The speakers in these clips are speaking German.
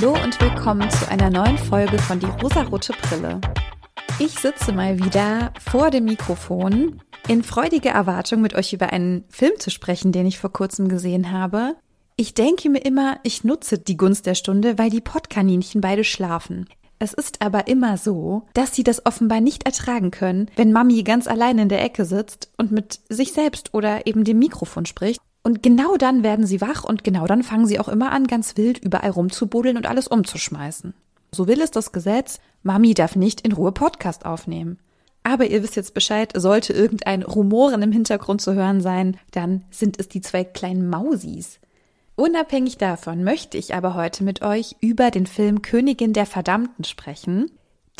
Hallo und willkommen zu einer neuen Folge von Die rosarote Brille. Ich sitze mal wieder vor dem Mikrofon in freudiger Erwartung, mit euch über einen Film zu sprechen, den ich vor kurzem gesehen habe. Ich denke mir immer, ich nutze die Gunst der Stunde, weil die Pottkaninchen beide schlafen. Es ist aber immer so, dass sie das offenbar nicht ertragen können, wenn Mami ganz allein in der Ecke sitzt und mit sich selbst oder eben dem Mikrofon spricht. Und genau dann werden sie wach und genau dann fangen sie auch immer an, ganz wild überall rumzubuddeln und alles umzuschmeißen. So will es das Gesetz, Mami darf nicht in Ruhe Podcast aufnehmen. Aber ihr wisst jetzt Bescheid, sollte irgendein Rumoren im Hintergrund zu hören sein, dann sind es die zwei kleinen Mausis. Unabhängig davon möchte ich aber heute mit euch über den Film Königin der Verdammten sprechen.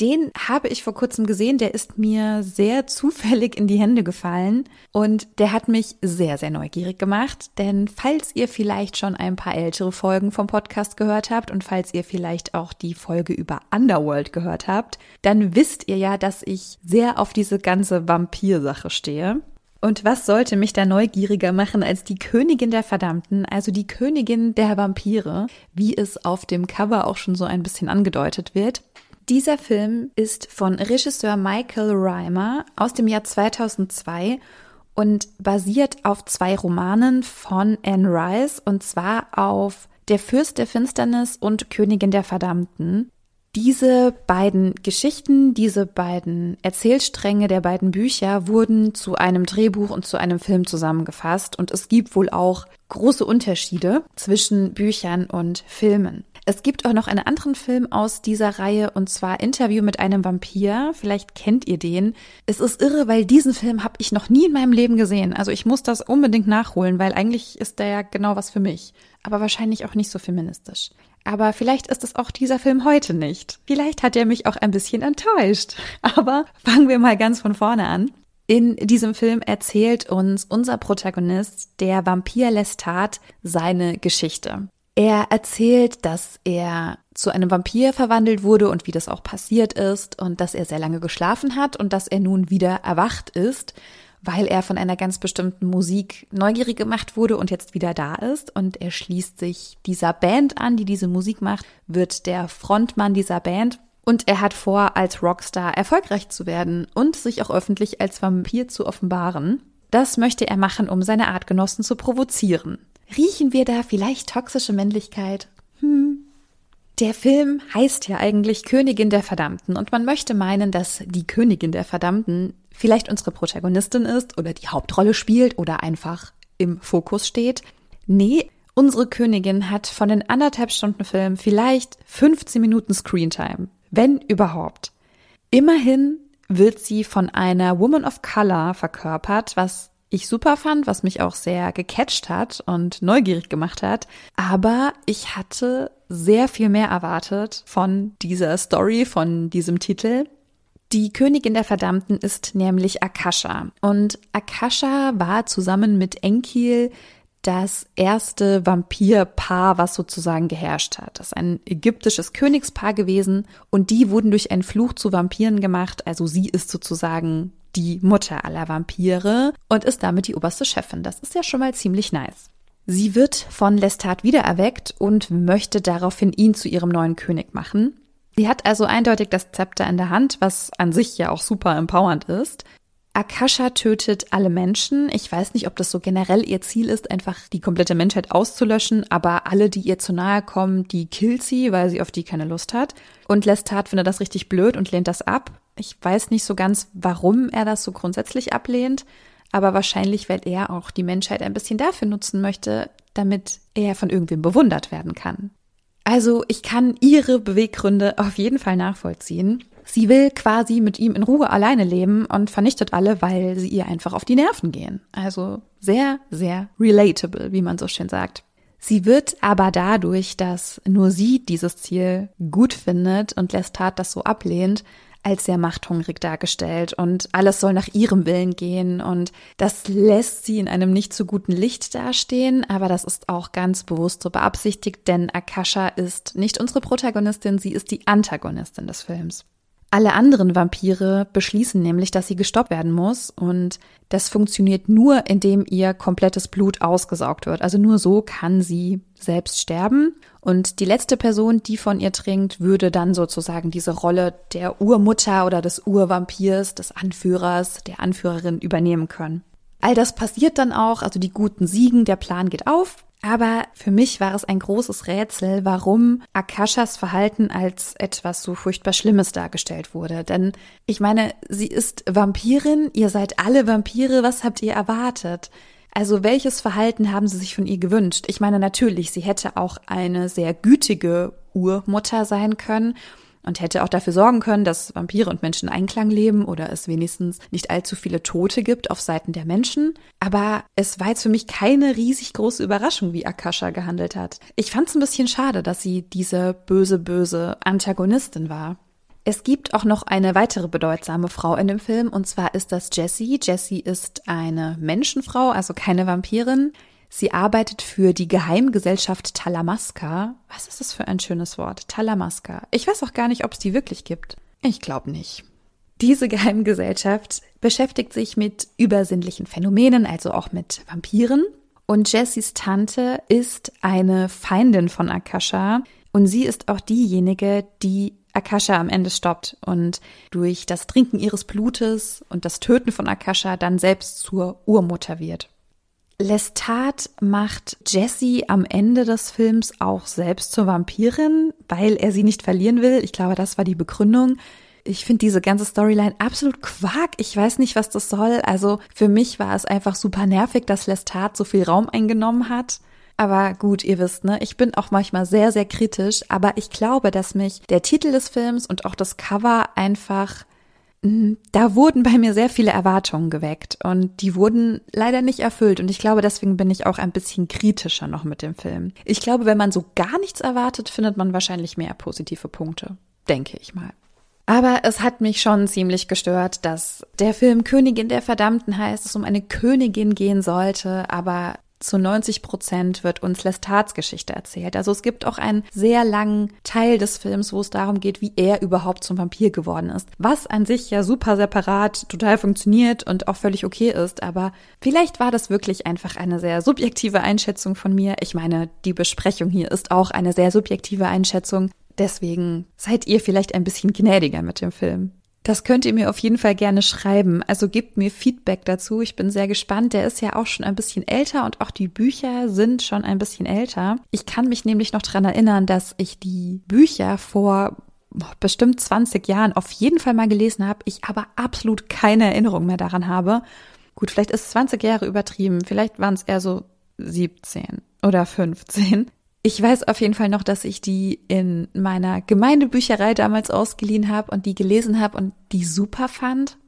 Den habe ich vor kurzem gesehen, der ist mir sehr zufällig in die Hände gefallen und der hat mich sehr, sehr neugierig gemacht, denn falls ihr vielleicht schon ein paar ältere Folgen vom Podcast gehört habt und falls ihr vielleicht auch die Folge über Underworld gehört habt, dann wisst ihr ja, dass ich sehr auf diese ganze Vampir-Sache stehe. Und was sollte mich da neugieriger machen als die Königin der Verdammten, also die Königin der Vampire, wie es auf dem Cover auch schon so ein bisschen angedeutet wird? Dieser Film ist von Regisseur Michael Reimer aus dem Jahr 2002 und basiert auf zwei Romanen von Anne Rice und zwar auf Der Fürst der Finsternis und Königin der Verdammten. Diese beiden Geschichten, diese beiden Erzählstränge der beiden Bücher wurden zu einem Drehbuch und zu einem Film zusammengefasst und es gibt wohl auch große Unterschiede zwischen Büchern und Filmen. Es gibt auch noch einen anderen Film aus dieser Reihe und zwar Interview mit einem Vampir. Vielleicht kennt ihr den. Es ist irre, weil diesen Film habe ich noch nie in meinem Leben gesehen. Also ich muss das unbedingt nachholen, weil eigentlich ist der ja genau was für mich. Aber wahrscheinlich auch nicht so feministisch. Aber vielleicht ist es auch dieser Film heute nicht. Vielleicht hat er mich auch ein bisschen enttäuscht. Aber fangen wir mal ganz von vorne an. In diesem Film erzählt uns unser Protagonist, der Vampir Lestat, seine Geschichte. Er erzählt, dass er zu einem Vampir verwandelt wurde und wie das auch passiert ist und dass er sehr lange geschlafen hat und dass er nun wieder erwacht ist weil er von einer ganz bestimmten Musik neugierig gemacht wurde und jetzt wieder da ist. Und er schließt sich dieser Band an, die diese Musik macht, wird der Frontmann dieser Band. Und er hat vor, als Rockstar erfolgreich zu werden und sich auch öffentlich als Vampir zu offenbaren. Das möchte er machen, um seine Artgenossen zu provozieren. Riechen wir da vielleicht toxische Männlichkeit? Hm, der Film heißt ja eigentlich Königin der Verdammten und man möchte meinen, dass die Königin der Verdammten vielleicht unsere Protagonistin ist oder die Hauptrolle spielt oder einfach im Fokus steht. Nee, unsere Königin hat von den anderthalb Stunden Film vielleicht 15 Minuten Screentime, wenn überhaupt. Immerhin wird sie von einer Woman of Color verkörpert, was ich super fand, was mich auch sehr gecatcht hat und neugierig gemacht hat. Aber ich hatte sehr viel mehr erwartet von dieser Story, von diesem Titel. Die Königin der Verdammten ist nämlich Akasha. Und Akasha war zusammen mit Enkiel das erste Vampirpaar, was sozusagen geherrscht hat. Das ist ein ägyptisches Königspaar gewesen und die wurden durch einen Fluch zu Vampiren gemacht. Also sie ist sozusagen die Mutter aller Vampire und ist damit die oberste Chefin. Das ist ja schon mal ziemlich nice. Sie wird von Lestat wiedererweckt und möchte daraufhin ihn zu ihrem neuen König machen. Sie hat also eindeutig das Zepter in der Hand, was an sich ja auch super empowernd ist. Akasha tötet alle Menschen. Ich weiß nicht, ob das so generell ihr Ziel ist, einfach die komplette Menschheit auszulöschen, aber alle, die ihr zu nahe kommen, die killt sie, weil sie auf die keine Lust hat. Und Lestat findet das richtig blöd und lehnt das ab. Ich weiß nicht so ganz, warum er das so grundsätzlich ablehnt, aber wahrscheinlich, weil er auch die Menschheit ein bisschen dafür nutzen möchte, damit er von irgendwem bewundert werden kann. Also ich kann ihre Beweggründe auf jeden Fall nachvollziehen. Sie will quasi mit ihm in Ruhe alleine leben und vernichtet alle, weil sie ihr einfach auf die Nerven gehen. Also sehr, sehr relatable, wie man so schön sagt. Sie wird aber dadurch, dass nur sie dieses Ziel gut findet und Lestat das so ablehnt, als sehr machthungrig dargestellt und alles soll nach ihrem Willen gehen und das lässt sie in einem nicht so guten Licht dastehen, aber das ist auch ganz bewusst so beabsichtigt, denn Akasha ist nicht unsere Protagonistin, sie ist die Antagonistin des Films. Alle anderen Vampire beschließen nämlich, dass sie gestoppt werden muss und das funktioniert nur, indem ihr komplettes Blut ausgesaugt wird. Also nur so kann sie selbst sterben und die letzte Person, die von ihr trinkt, würde dann sozusagen diese Rolle der Urmutter oder des Urvampirs, des Anführers, der Anführerin übernehmen können. All das passiert dann auch, also die Guten siegen, der Plan geht auf, aber für mich war es ein großes Rätsel, warum Akashas Verhalten als etwas so furchtbar Schlimmes dargestellt wurde. Denn ich meine, sie ist Vampirin, ihr seid alle Vampire, was habt ihr erwartet? Also welches Verhalten haben Sie sich von ihr gewünscht? Ich meine natürlich, sie hätte auch eine sehr gütige Urmutter sein können und hätte auch dafür sorgen können, dass Vampire und Menschen in Einklang leben oder es wenigstens nicht allzu viele Tote gibt auf Seiten der Menschen. Aber es war jetzt für mich keine riesig große Überraschung, wie Akasha gehandelt hat. Ich fand es ein bisschen schade, dass sie diese böse, böse Antagonistin war. Es gibt auch noch eine weitere bedeutsame Frau in dem Film, und zwar ist das Jessie. Jessie ist eine Menschenfrau, also keine Vampirin. Sie arbeitet für die Geheimgesellschaft Talamasca. Was ist das für ein schönes Wort? Talamasca. Ich weiß auch gar nicht, ob es die wirklich gibt. Ich glaube nicht. Diese Geheimgesellschaft beschäftigt sich mit übersinnlichen Phänomenen, also auch mit Vampiren. Und Jessies Tante ist eine Feindin von Akasha. Und sie ist auch diejenige, die Akasha am Ende stoppt und durch das Trinken ihres Blutes und das Töten von Akasha dann selbst zur Urmutter wird. Lestat macht Jessie am Ende des Films auch selbst zur Vampirin, weil er sie nicht verlieren will. Ich glaube, das war die Begründung. Ich finde diese ganze Storyline absolut Quark. Ich weiß nicht, was das soll. Also für mich war es einfach super nervig, dass Lestat so viel Raum eingenommen hat. Aber gut, ihr wisst, ne, ich bin auch manchmal sehr, sehr kritisch, aber ich glaube, dass mich der Titel des Films und auch das Cover einfach. Da wurden bei mir sehr viele Erwartungen geweckt und die wurden leider nicht erfüllt und ich glaube, deswegen bin ich auch ein bisschen kritischer noch mit dem Film. Ich glaube, wenn man so gar nichts erwartet, findet man wahrscheinlich mehr positive Punkte, denke ich mal. Aber es hat mich schon ziemlich gestört, dass der Film Königin der Verdammten heißt, es um eine Königin gehen sollte, aber zu 90 Prozent wird uns Lestats Geschichte erzählt. Also es gibt auch einen sehr langen Teil des Films, wo es darum geht, wie er überhaupt zum Vampir geworden ist. Was an sich ja super separat total funktioniert und auch völlig okay ist. Aber vielleicht war das wirklich einfach eine sehr subjektive Einschätzung von mir. Ich meine, die Besprechung hier ist auch eine sehr subjektive Einschätzung. Deswegen seid ihr vielleicht ein bisschen gnädiger mit dem Film. Das könnt ihr mir auf jeden Fall gerne schreiben. Also gebt mir Feedback dazu. Ich bin sehr gespannt. Der ist ja auch schon ein bisschen älter und auch die Bücher sind schon ein bisschen älter. Ich kann mich nämlich noch dran erinnern, dass ich die Bücher vor bestimmt 20 Jahren auf jeden Fall mal gelesen habe. Ich aber absolut keine Erinnerung mehr daran habe. Gut, vielleicht ist 20 Jahre übertrieben. Vielleicht waren es eher so 17 oder 15. Ich weiß auf jeden Fall noch, dass ich die in meiner Gemeindebücherei damals ausgeliehen habe und die gelesen habe und die super fand.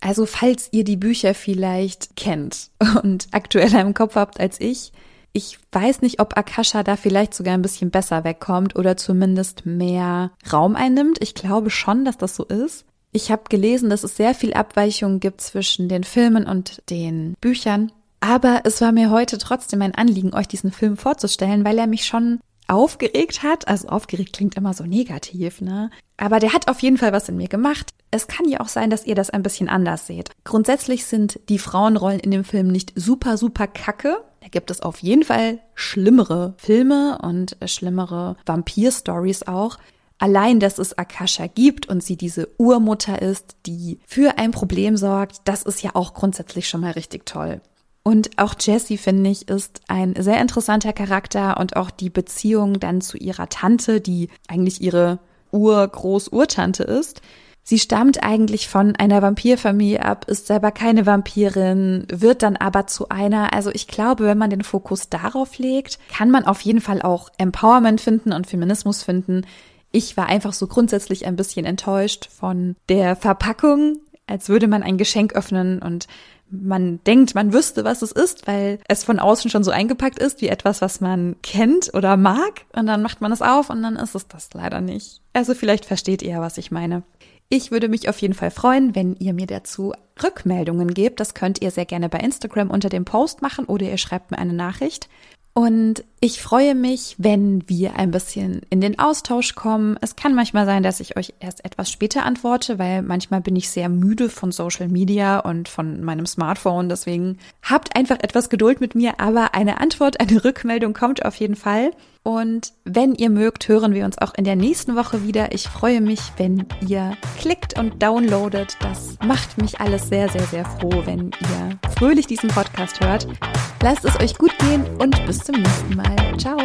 Also falls ihr die Bücher vielleicht kennt und aktueller im Kopf habt als ich, ich weiß nicht, ob Akasha da vielleicht sogar ein bisschen besser wegkommt oder zumindest mehr Raum einnimmt. Ich glaube schon, dass das so ist. Ich habe gelesen, dass es sehr viel Abweichungen gibt zwischen den Filmen und den Büchern. Aber es war mir heute trotzdem ein Anliegen, euch diesen Film vorzustellen, weil er mich schon aufgeregt hat. Also aufgeregt klingt immer so negativ, ne? Aber der hat auf jeden Fall was in mir gemacht. Es kann ja auch sein, dass ihr das ein bisschen anders seht. Grundsätzlich sind die Frauenrollen in dem Film nicht super, super kacke. Da gibt es auf jeden Fall schlimmere Filme und schlimmere Vampir-Stories auch. Allein, dass es Akasha gibt und sie diese Urmutter ist, die für ein Problem sorgt, das ist ja auch grundsätzlich schon mal richtig toll. Und auch Jessie, finde ich, ist ein sehr interessanter Charakter und auch die Beziehung dann zu ihrer Tante, die eigentlich ihre Ur-Groß-Urtante ist. Sie stammt eigentlich von einer Vampirfamilie ab, ist selber keine Vampirin, wird dann aber zu einer. Also ich glaube, wenn man den Fokus darauf legt, kann man auf jeden Fall auch Empowerment finden und Feminismus finden. Ich war einfach so grundsätzlich ein bisschen enttäuscht von der Verpackung, als würde man ein Geschenk öffnen und man denkt, man wüsste, was es ist, weil es von außen schon so eingepackt ist wie etwas, was man kennt oder mag. Und dann macht man es auf und dann ist es das leider nicht. Also vielleicht versteht ihr, was ich meine. Ich würde mich auf jeden Fall freuen, wenn ihr mir dazu Rückmeldungen gebt. Das könnt ihr sehr gerne bei Instagram unter dem Post machen oder ihr schreibt mir eine Nachricht. Und ich freue mich, wenn wir ein bisschen in den Austausch kommen. Es kann manchmal sein, dass ich euch erst etwas später antworte, weil manchmal bin ich sehr müde von Social Media und von meinem Smartphone. Deswegen habt einfach etwas Geduld mit mir, aber eine Antwort, eine Rückmeldung kommt auf jeden Fall. Und wenn ihr mögt, hören wir uns auch in der nächsten Woche wieder. Ich freue mich, wenn ihr klickt und downloadet. Das macht mich alles sehr, sehr, sehr froh, wenn ihr fröhlich diesen Podcast hört. Lasst es euch gut gehen und bis zum nächsten Mal. Ciao.